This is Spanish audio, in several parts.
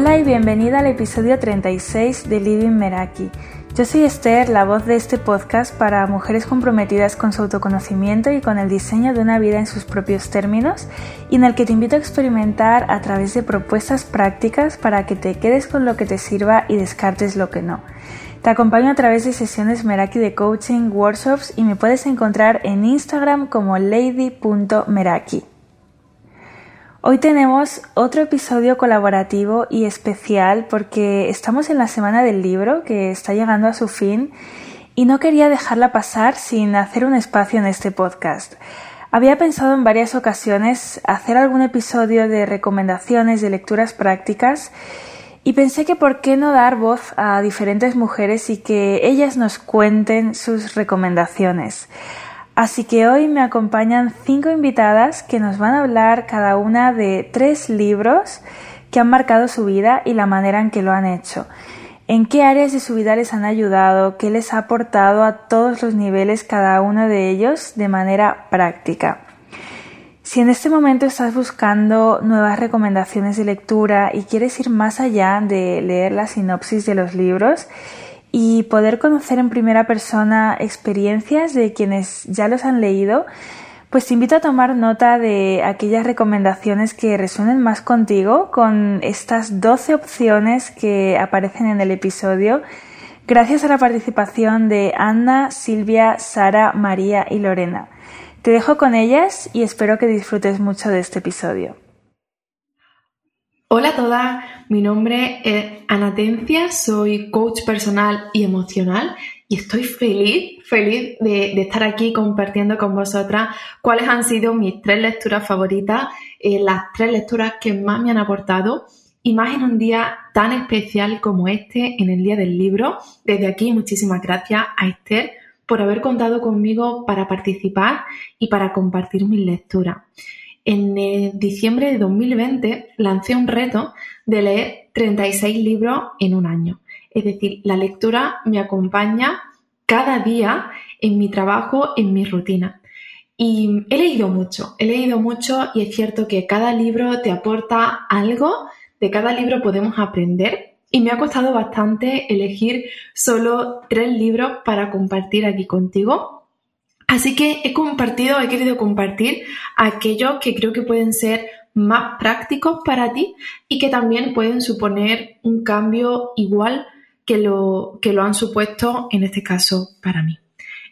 Hola y bienvenida al episodio 36 de Living Meraki. Yo soy Esther, la voz de este podcast para mujeres comprometidas con su autoconocimiento y con el diseño de una vida en sus propios términos y en el que te invito a experimentar a través de propuestas prácticas para que te quedes con lo que te sirva y descartes lo que no. Te acompaño a través de sesiones Meraki de coaching, workshops y me puedes encontrar en Instagram como lady.meraki. Hoy tenemos otro episodio colaborativo y especial porque estamos en la semana del libro que está llegando a su fin y no quería dejarla pasar sin hacer un espacio en este podcast. Había pensado en varias ocasiones hacer algún episodio de recomendaciones de lecturas prácticas y pensé que por qué no dar voz a diferentes mujeres y que ellas nos cuenten sus recomendaciones. Así que hoy me acompañan cinco invitadas que nos van a hablar cada una de tres libros que han marcado su vida y la manera en que lo han hecho. En qué áreas de su vida les han ayudado, qué les ha aportado a todos los niveles cada uno de ellos de manera práctica. Si en este momento estás buscando nuevas recomendaciones de lectura y quieres ir más allá de leer la sinopsis de los libros, y poder conocer en primera persona experiencias de quienes ya los han leído, pues te invito a tomar nota de aquellas recomendaciones que resuenen más contigo con estas 12 opciones que aparecen en el episodio, gracias a la participación de Ana, Silvia, Sara, María y Lorena. Te dejo con ellas y espero que disfrutes mucho de este episodio. Hola todas, mi nombre es Anatencia, soy coach personal y emocional y estoy feliz, feliz de, estar aquí compartiendo con vosotras cuáles han sido mis tres lecturas favoritas, eh, las tres lecturas que más me han aportado y más en un día tan especial como este, en el Día del Libro. Desde aquí, muchísimas gracias a Esther por haber contado conmigo para participar y para compartir mis lecturas en eh, diciembre de 2020 lancé un reto de leer 36 libros en un año. Es decir, la lectura me acompaña cada día en mi trabajo, en mi rutina. Y he leído mucho, he leído mucho y es cierto que cada libro te aporta algo, de cada libro podemos aprender y me ha costado bastante elegir solo tres libros para compartir aquí contigo Así que he compartido, he querido compartir aquellos que creo que pueden ser más prácticos para ti y que también pueden suponer un cambio igual que lo, que lo han supuesto en este caso para mí.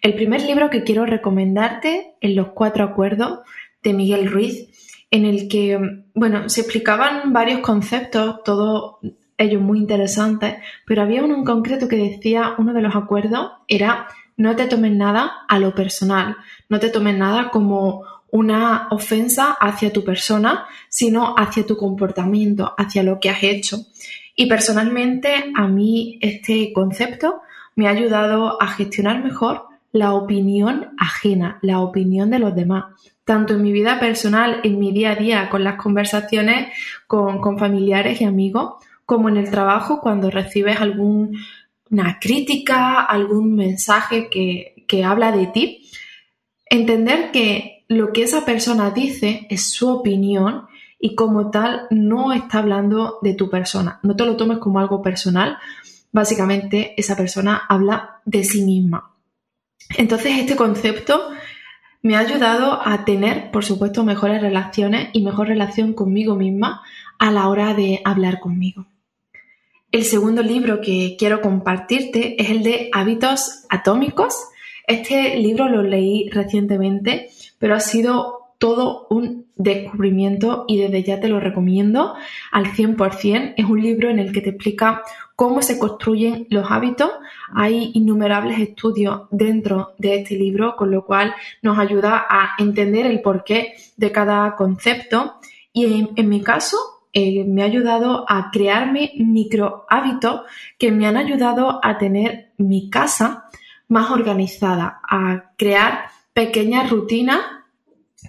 El primer libro que quiero recomendarte es Los Cuatro Acuerdos de Miguel Ruiz, en el que, bueno, se explicaban varios conceptos, todos ellos muy interesantes, pero había uno en concreto que decía, uno de los acuerdos era no te tomes nada a lo personal, no te tomes nada como una ofensa hacia tu persona, sino hacia tu comportamiento, hacia lo que has hecho. Y personalmente a mí este concepto me ha ayudado a gestionar mejor la opinión ajena, la opinión de los demás, tanto en mi vida personal, en mi día a día, con las conversaciones con, con familiares y amigos, como en el trabajo cuando recibes algún una crítica, algún mensaje que, habla de ti, entender que lo que esa persona dice es su opinión y como tal no está hablando de tu persona. No te lo tomes como algo personal. Básicamente esa persona habla de sí misma. Entonces este concepto me ha ayudado a tener, por supuesto, mejores relaciones y mejor relación conmigo misma a la hora de hablar conmigo. El segundo libro que quiero compartirte es el de Hábitos Atómicos. Este libro lo leí recientemente, pero ha sido todo un descubrimiento y desde ya te lo recomiendo al 100%. Es un libro en el que te explica cómo se construyen los hábitos. Hay innumerables estudios dentro de este libro, con lo cual nos ayuda a entender el porqué de cada concepto. Y en, en mi caso, eh, me ha ayudado a crearme micro hábitos que me han ayudado a tener mi casa más organizada, a crear pequeñas rutinas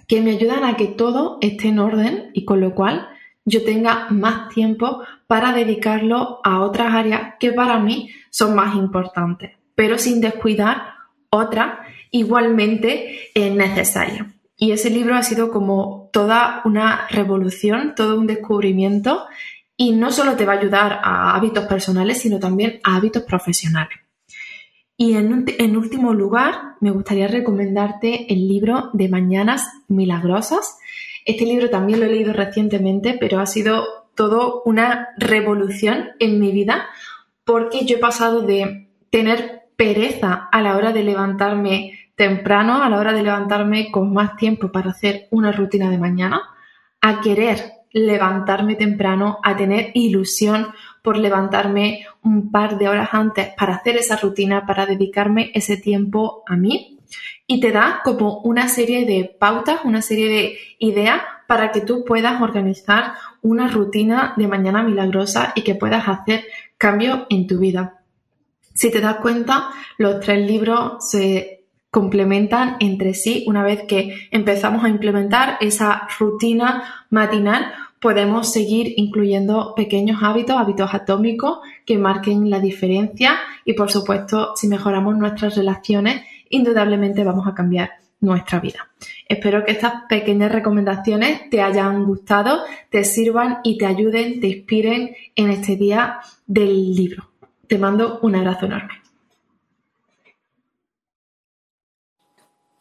que me ayudan a que todo esté en orden y con lo cual yo tenga más tiempo para dedicarlo a otras áreas que para mí son más importantes, pero sin descuidar otras igualmente necesarias. Y ese libro ha sido como toda una revolución, todo un descubrimiento y no solo te va a ayudar a hábitos personales, sino también a hábitos profesionales. Y en, último lugar, me gustaría recomendarte el libro de Mañanas Milagrosas. Este libro también lo he leído recientemente, pero ha sido todo una revolución en mi vida porque yo he pasado de tener pereza a la hora de levantarme temprano, a la hora de levantarme con más tiempo para hacer una rutina de mañana, a querer levantarme temprano, a tener ilusión por levantarme un par de horas antes para hacer esa rutina, para dedicarme ese tiempo a mí. Y te da como una serie de pautas, una serie de ideas para que tú puedas organizar una rutina de mañana milagrosa y que puedas hacer cambio en tu vida. Si te das cuenta, los tres libros se complementan entre sí una vez que empezamos a implementar esa rutina matinal podemos seguir incluyendo pequeños hábitos, hábitos atómicos que marquen la diferencia y por supuesto si mejoramos nuestras relaciones indudablemente vamos a cambiar nuestra vida. Espero que estas pequeñas recomendaciones te hayan gustado, te sirvan y te ayuden, te inspiren en este día del libro. Te mando un abrazo enorme.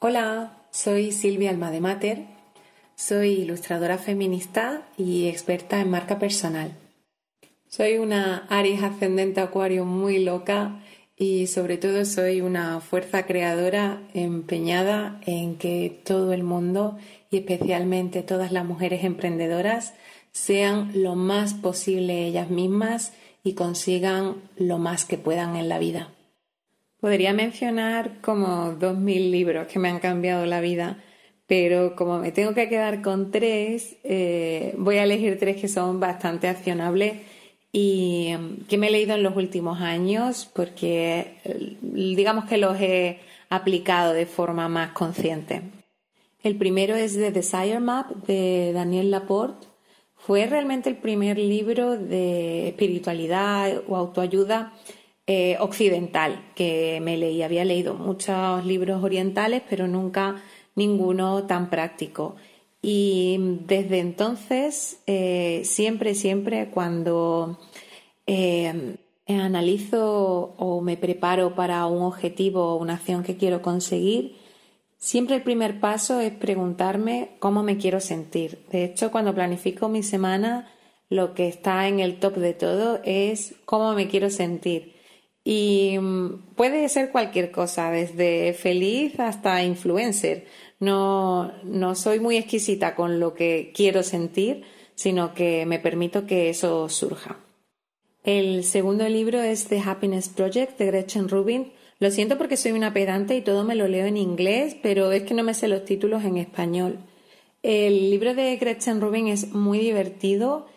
Hola, soy Silvia Almademater soy ilustradora feminista y experta en marca personal. Soy una Aries ascendente Acuario muy loca y sobre todo soy una fuerza creadora empeñada en que todo el mundo y especialmente todas las mujeres emprendedoras sean lo más posible ellas mismas y consigan lo más que puedan en la vida. Podría mencionar como dos mil libros que me han cambiado la vida pero como me tengo que quedar con tres, eh, voy a elegir tres que son bastante accionables y em, que me he leído en los últimos años porque eh, digamos que los he aplicado de forma más consciente. El primero es The Desire Map de Daniel Laporte. Fue realmente el primer libro de espiritualidad o autoayuda eh, occidental que me leí. Había leído muchos libros orientales, pero nunca ninguno tan práctico. Y desde entonces, eh, siempre, siempre cuando eh, analizo o me preparo para un objetivo o una acción que quiero conseguir, siempre el primer paso es preguntarme cómo me quiero sentir. De hecho, cuando planifico mi semana, lo que está en el top de todo es cómo me quiero sentir. Y mm, puede ser cualquier cosa, desde feliz hasta influencer. No, no soy muy exquisita con lo que quiero sentir, sino que me permito que eso surja. El segundo libro es The Happiness Project de Gretchen Rubin. Lo siento porque soy una pedante y todo me lo leo en inglés, pero es que no me sé los títulos en español. El libro de Gretchen Rubin es muy divertido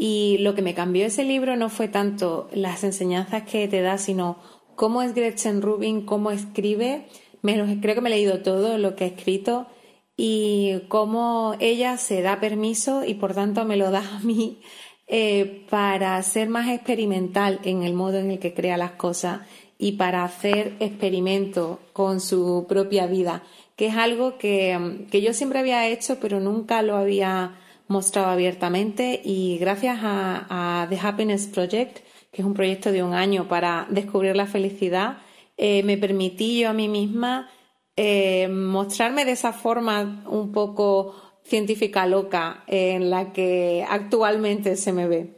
y lo que me cambió ese libro no fue tanto las enseñanzas que te da, sino cómo es Gretchen Rubin, cómo escribe. Creo que me he leído todo lo que ha escrito y cómo ella se da permiso y por tanto me lo da a mí eh, para ser más experimental en el modo en el que crea las cosas y para hacer experimentos con su propia vida, que es algo que, que, yo siempre había hecho pero nunca lo había mostrado abiertamente y gracias a, a The Happiness Project, que es un proyecto de un año para descubrir la felicidad, eh, me permití yo a mí misma eh, mostrarme de esa forma un poco científica loca en la que actualmente se me ve.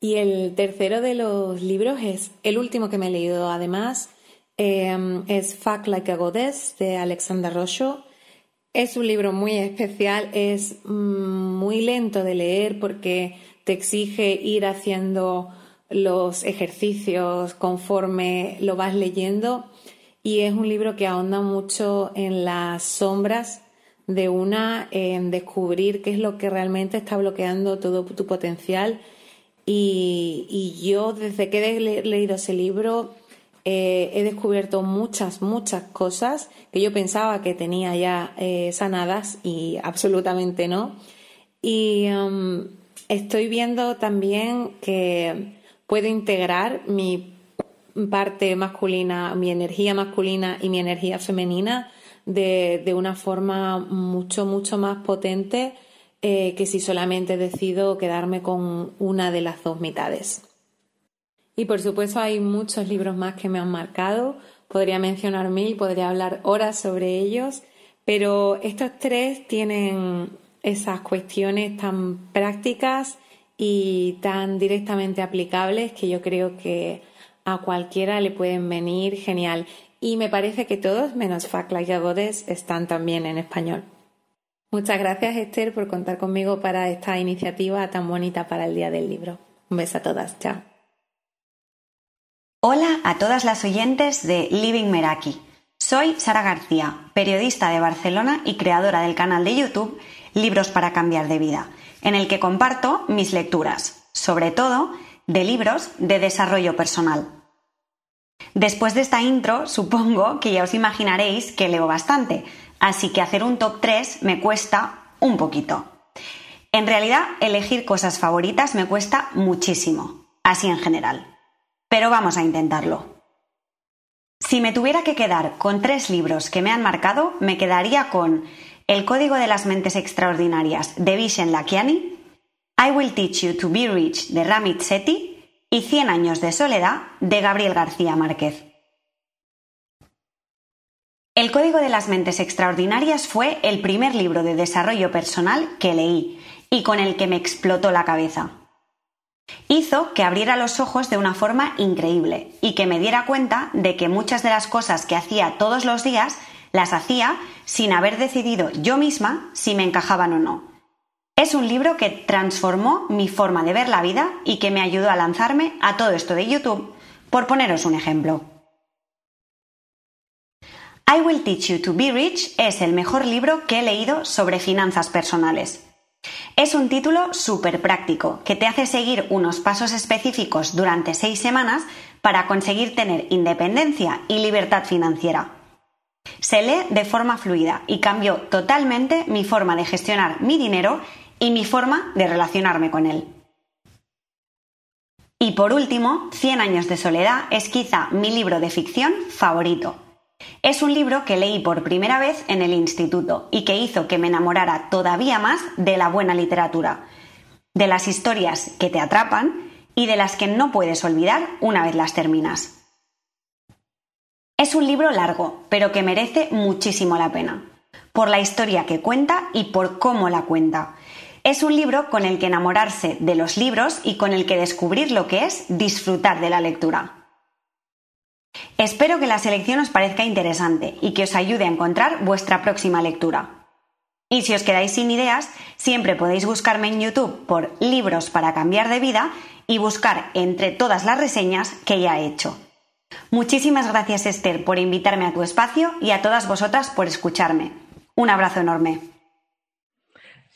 Y el tercero de los libros es el último que me he leído además, em, es Fuck Like a Goddess de Alexander Rocho. Es un libro muy especial, es mm, muy lento de leer porque te exige ir haciendo los ejercicios conforme lo vas leyendo y es un libro que ahonda mucho en las sombras de una, en descubrir qué es lo que realmente está bloqueando todo tu potencial. Y, yo desde que he leído ese libro eh, he descubierto muchas, muchas cosas que yo pensaba que tenía ya eh, sanadas y absolutamente no. Y um, estoy viendo también que puedo integrar mi parte masculina, mi energía masculina y mi energía femenina de, una forma mucho, mucho más potente eh, que si solamente decido quedarme con una de las dos mitades. Y por supuesto hay muchos libros más que me han marcado, podría mencionar mil, podría hablar horas sobre ellos, pero estos tres tienen esas cuestiones tan prácticas y tan directamente aplicables que yo creo que a cualquiera le pueden venir genial. Y me parece que todos, menos Fact Like a Goddess, están también en español. Muchas gracias Esther por contar conmigo para esta iniciativa tan bonita para el Día del Libro. Un beso a todas, chao. Hola a todas las oyentes de Living Meraki. Soy Sara García, periodista de Barcelona y creadora del canal de YouTube Libros para Cambiar de Vida, en el que comparto mis lecturas, sobre todo de libros de desarrollo personal. Después de esta intro, supongo que ya os imaginaréis que leo bastante, así que hacer un top 3 me cuesta un poquito. En realidad, elegir cosas favoritas me cuesta muchísimo, así en general. Pero vamos a intentarlo. Si me tuviera que quedar con tres libros que me han marcado, me quedaría con El Código de las Mentes Extraordinarias de Vishen Lakiani, I Will Teach You to Be Rich de Ramit Sethi y Cien años de soledad de Gabriel García Márquez. El Código de las Mentes Extraordinarias fue el primer libro de desarrollo personal que leí y con el que me explotó la cabeza. Hizo que abriera los ojos de una forma increíble y que me diera cuenta de que muchas de las cosas que hacía todos los días las hacía sin haber decidido yo misma si me encajaban o no. Es un libro que transformó mi forma de ver la vida y que me ayudó a lanzarme a todo esto de YouTube, por poneros un ejemplo. I Will Teach You to Be Rich es el mejor libro que he leído sobre finanzas personales. Es un título súper práctico que te hace seguir unos pasos específicos durante seis semanas para conseguir tener independencia y libertad financiera. Se lee de forma fluida y cambió totalmente mi forma de gestionar mi dinero y mi forma de relacionarme con él. Y por último, Cien años de soledad es quizá mi libro de ficción favorito. Es un libro que leí por primera vez en el instituto y que hizo que me enamorara todavía más de la buena literatura, de las historias que te atrapan y de las que no puedes olvidar una vez las terminas. Es un libro largo, pero que merece muchísimo la pena, por la historia que cuenta y por cómo la cuenta, es un libro con el que enamorarse de los libros y con el que descubrir lo que es disfrutar de la lectura. Espero que la selección os parezca interesante y que os ayude a encontrar vuestra próxima lectura. Y si os quedáis sin ideas, siempre podéis buscarme en YouTube por Libros para cambiar de vida y buscar entre todas las reseñas que ya he hecho. Muchísimas gracias Esther por invitarme a tu espacio y a todas vosotras por escucharme. Un abrazo enorme.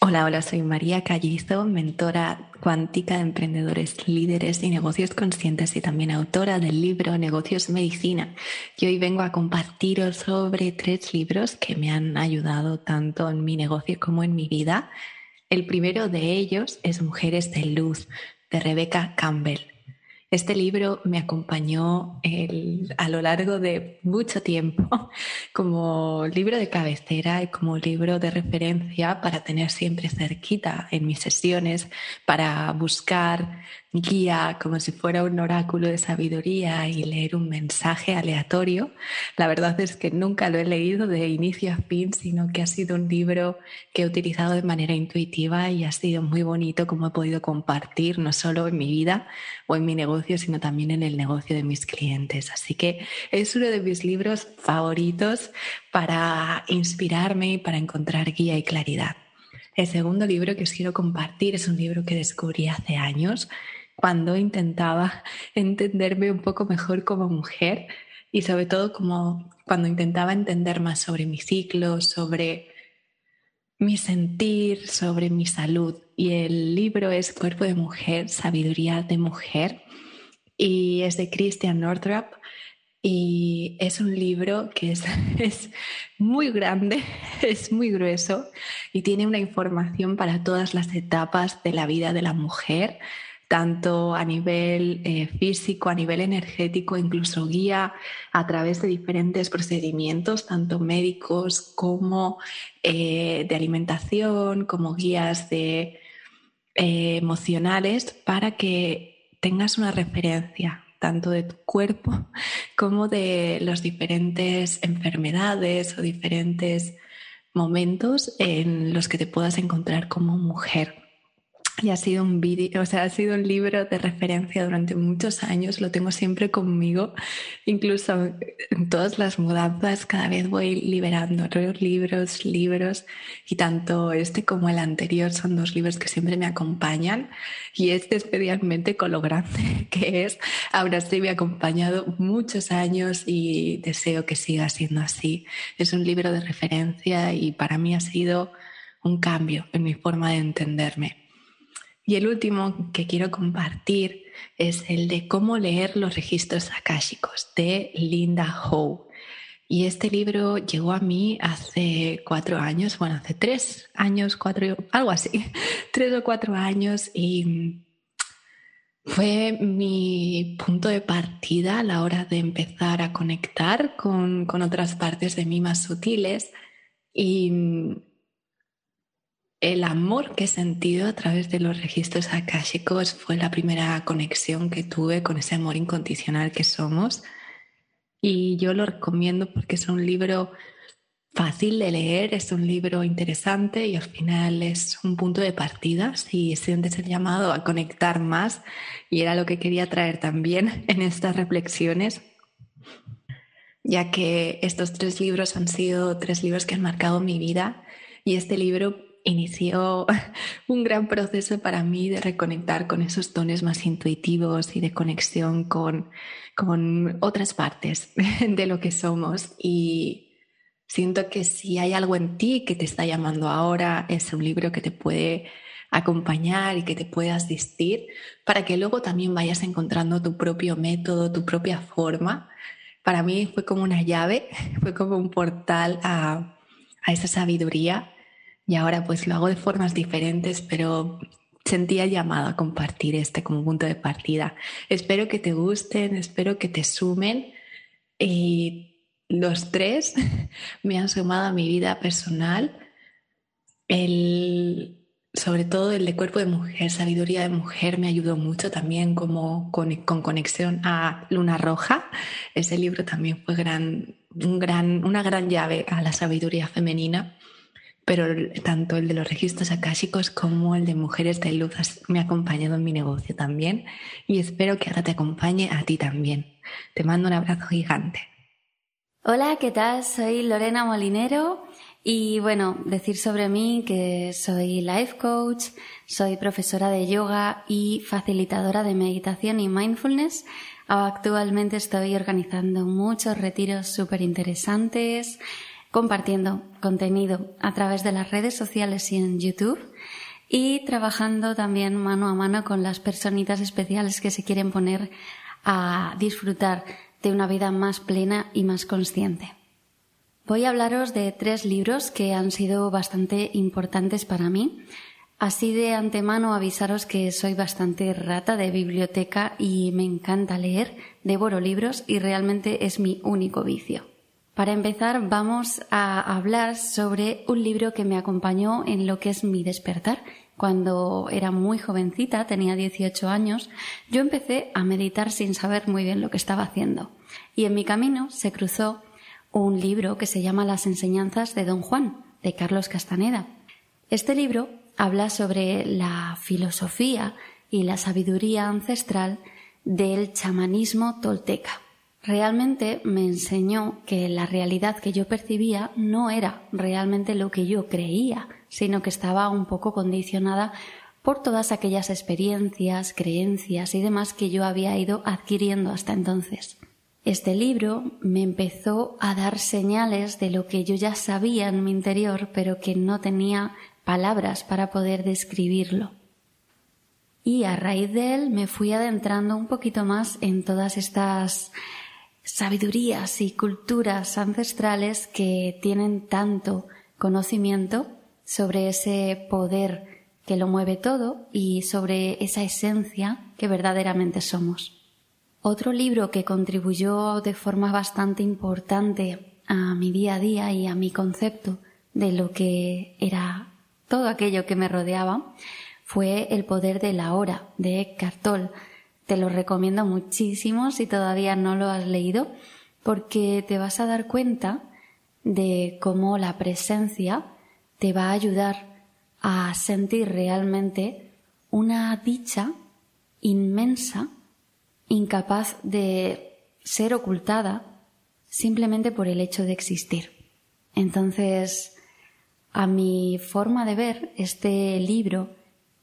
Hola, hola, soy María Callizo, mentora cuántica de emprendedores, líderes y negocios conscientes y también autora del libro Negocios Medicina. Y hoy vengo a compartiros sobre tres libros que me han ayudado tanto en mi negocio como en mi vida. El primero de ellos es Mujeres de Luz, de Rebecca Campbell. Este libro me acompañó a lo largo de mucho tiempo como libro de cabecera y como libro de referencia para tener siempre cerquita en mis sesiones, para buscar guía como si fuera un oráculo de sabiduría y leer un mensaje aleatorio. La verdad es que nunca lo he leído de inicio a fin, sino que ha sido un libro que he utilizado de manera intuitiva y ha sido muy bonito como he podido compartir, no solo en mi vida o en mi negocio, sino también en el negocio de mis clientes. Así que es uno de mis libros favoritos para inspirarme y para encontrar guía y claridad. El segundo libro que os quiero compartir es un libro que descubrí hace años cuando intentaba entenderme un poco mejor como mujer y sobre todo como cuando intentaba entender más sobre mi ciclo, sobre mi sentir, sobre mi salud. Y el libro es Cuerpo de Mujer, Sabiduría de Mujer y es de Christian Northrop y es un libro que es, es, muy grande, es muy grueso y tiene una información para todas las etapas de la vida de la mujer tanto a nivel eh, físico, a nivel energético, incluso guía a través de diferentes procedimientos, tanto médicos como eh, de alimentación, como guías eh, emocionales, para que tengas una referencia tanto de tu cuerpo como de las diferentes enfermedades o diferentes momentos en los que te puedas encontrar como mujer. Y ha sido un vídeo, o sea, ha sido un libro de referencia durante muchos años, lo tengo siempre conmigo, incluso en todas las mudanzas, cada vez voy liberando libros, libros, y tanto este como el anterior son dos libros que siempre me acompañan, y este especialmente con lo grande que es, ahora sí me ha acompañado muchos años y deseo que siga siendo así. Es un libro de referencia y para mí ha sido un cambio en mi forma de entenderme. Y el último que quiero compartir es el de cómo leer los registros akáshicos de Linda Howe. Y este libro llegó a mí hace cuatro años, bueno, hace tres años, cuatro, algo así, tres o cuatro años y fue mi punto de partida a la hora de empezar a conectar con, con otras partes de mí más sutiles y el amor que he sentido a través de los registros akáshicos fue la primera conexión que tuve con ese amor incondicional que somos. Y yo lo recomiendo porque es un libro fácil de leer, es un libro interesante y al final es un punto de partida si sientes el llamado a conectar más. Y era lo que quería traer también en estas reflexiones, ya que estos tres libros han sido tres libros que han marcado mi vida y este libro inició un gran proceso para mí de reconectar con esos tonos más intuitivos y de conexión con, con otras partes de lo que somos. Y siento que si hay algo en ti que te está llamando ahora, es un libro que te puede acompañar y que te puede asistir para que luego también vayas encontrando tu propio método, tu propia forma. Para mí fue como una llave, fue como un portal a, a esa sabiduría y ahora pues lo hago de formas diferentes, pero sentía llamado a compartir este como punto de partida. Espero que te gusten, espero que te sumen y los tres me han sumado a mi vida personal. El, sobre todo el de cuerpo de mujer, sabiduría de mujer, me ayudó mucho también como con, con conexión a Luna Roja. Ese libro también fue gran, un gran, una gran llave a la sabiduría femenina pero tanto el de los registros akáshicos como el de Mujeres de Luz me ha acompañado en mi negocio también y espero que ahora te acompañe a ti también. Te mando un abrazo gigante. Hola, ¿qué tal? Soy Lorena Molinero y bueno, decir sobre mí que soy life coach, soy profesora de yoga y facilitadora de meditación y mindfulness. Actualmente estoy organizando muchos retiros súper interesantes compartiendo contenido a través de las redes sociales y en YouTube y trabajando también mano a mano con las personitas especiales que se quieren poner a disfrutar de una vida más plena y más consciente. Voy a hablaros de tres libros que han sido bastante importantes para mí. Así de antemano avisaros que soy bastante rata de biblioteca y me encanta leer, devoro libros y realmente es mi único vicio. Para empezar, vamos a hablar sobre un libro que me acompañó en lo que es mi despertar. Cuando era muy jovencita, tenía 18 años, yo empecé a meditar sin saber muy bien lo que estaba haciendo. Y en mi camino se cruzó un libro que se llama Las enseñanzas de Don Juan, de Carlos Castaneda. Este libro habla sobre la filosofía y la sabiduría ancestral del chamanismo tolteca realmente me enseñó que la realidad que yo percibía no era realmente lo que yo creía, sino que estaba un poco condicionada por todas aquellas experiencias, creencias y demás que yo había ido adquiriendo hasta entonces. Este libro me empezó a dar señales de lo que yo ya sabía en mi interior, pero que no tenía palabras para poder describirlo. Y a raíz de él me fui adentrando un poquito más en todas estas sabidurías y culturas ancestrales que tienen tanto conocimiento sobre ese poder que lo mueve todo y sobre esa esencia que verdaderamente somos. Otro libro que contribuyó de forma bastante importante a mi día a día y a mi concepto de lo que era todo aquello que me rodeaba fue El poder de la hora de Eckhart Tolle. Te lo recomiendo muchísimo si todavía no lo has leído porque te vas a dar cuenta de cómo la presencia te va a ayudar a sentir realmente una dicha inmensa, incapaz de ser ocultada simplemente por el hecho de existir. Entonces, a mi forma de ver este libro,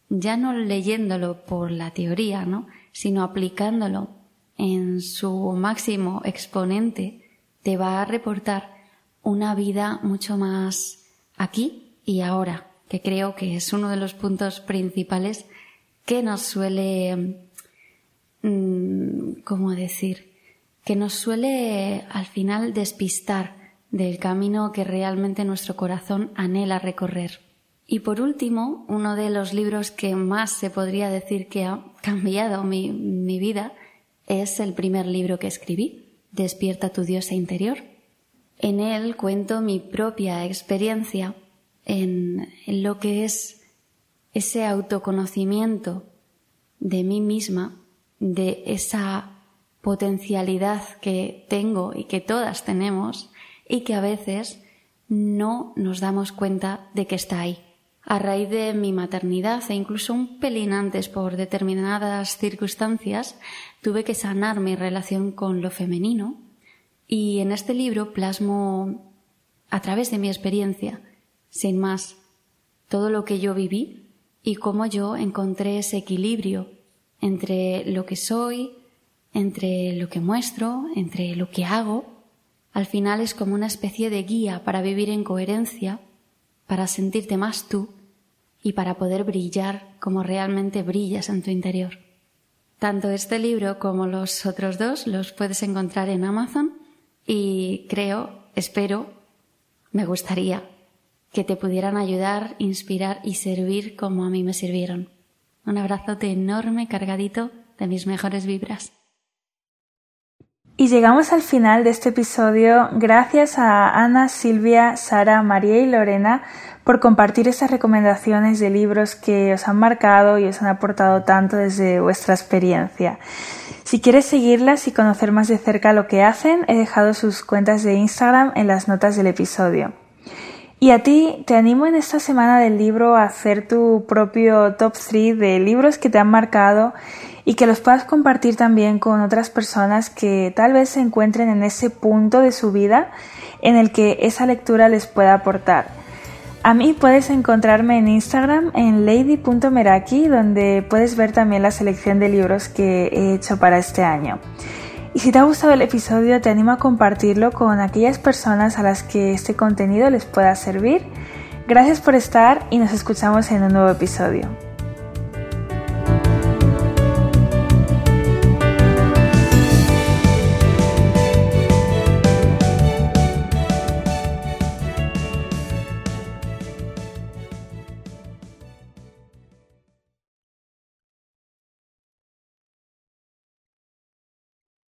ya no leyéndolo por la teoría, ¿no? Sino aplicándolo en su máximo exponente, te va a reportar una vida mucho más aquí y ahora, que creo que es uno de los puntos principales que nos suele, mm, ¿cómo decir? Que nos suele al final despistar del camino que realmente nuestro corazón anhela recorrer. Y por último, uno de los libros que más se podría decir que ha cambiado mi, mi vida es el primer libro que escribí, Despierta tu diosa interior. En él cuento mi propia experiencia en, lo que es ese autoconocimiento de mí misma, de esa potencialidad que tengo y que todas tenemos y que a veces no nos damos cuenta de que está ahí. A raíz de mi maternidad e incluso un pelín antes por determinadas circunstancias, tuve que sanar mi relación con lo femenino y en este libro plasmo a través de mi experiencia sin más, todo lo que yo viví y cómo yo encontré ese equilibrio entre lo que soy, entre lo que muestro, entre lo que hago. Al final es como una especie de guía para vivir en coherencia, para sentirte más tú y para poder brillar como realmente brillas en tu interior. Tanto este libro como los otros dos los puedes encontrar en Amazon y creo, espero, me gustaría que te pudieran ayudar, inspirar y servir como a mí me sirvieron. Un abrazote enorme cargadito de mis mejores vibras. Y llegamos al final de este episodio gracias a Ana, Silvia, Sara, María y Lorena por compartir estas recomendaciones de libros que os han marcado y os han aportado tanto desde vuestra experiencia. Si quieres seguirlas y conocer más de cerca lo que hacen, he dejado sus cuentas de Instagram en las notas del episodio. Y a ti te animo en esta semana del libro a hacer tu propio top 3 de libros que te han marcado y que los puedas compartir también con otras personas que tal vez se encuentren en ese punto de su vida en el que esa lectura les pueda aportar. A mí puedes encontrarme en Instagram en lady.meraki donde puedes ver también la selección de libros que he hecho para este año. Y si te ha gustado el episodio, te animo a compartirlo con aquellas personas a las que este contenido les pueda servir. Gracias por estar y nos escuchamos en un nuevo episodio.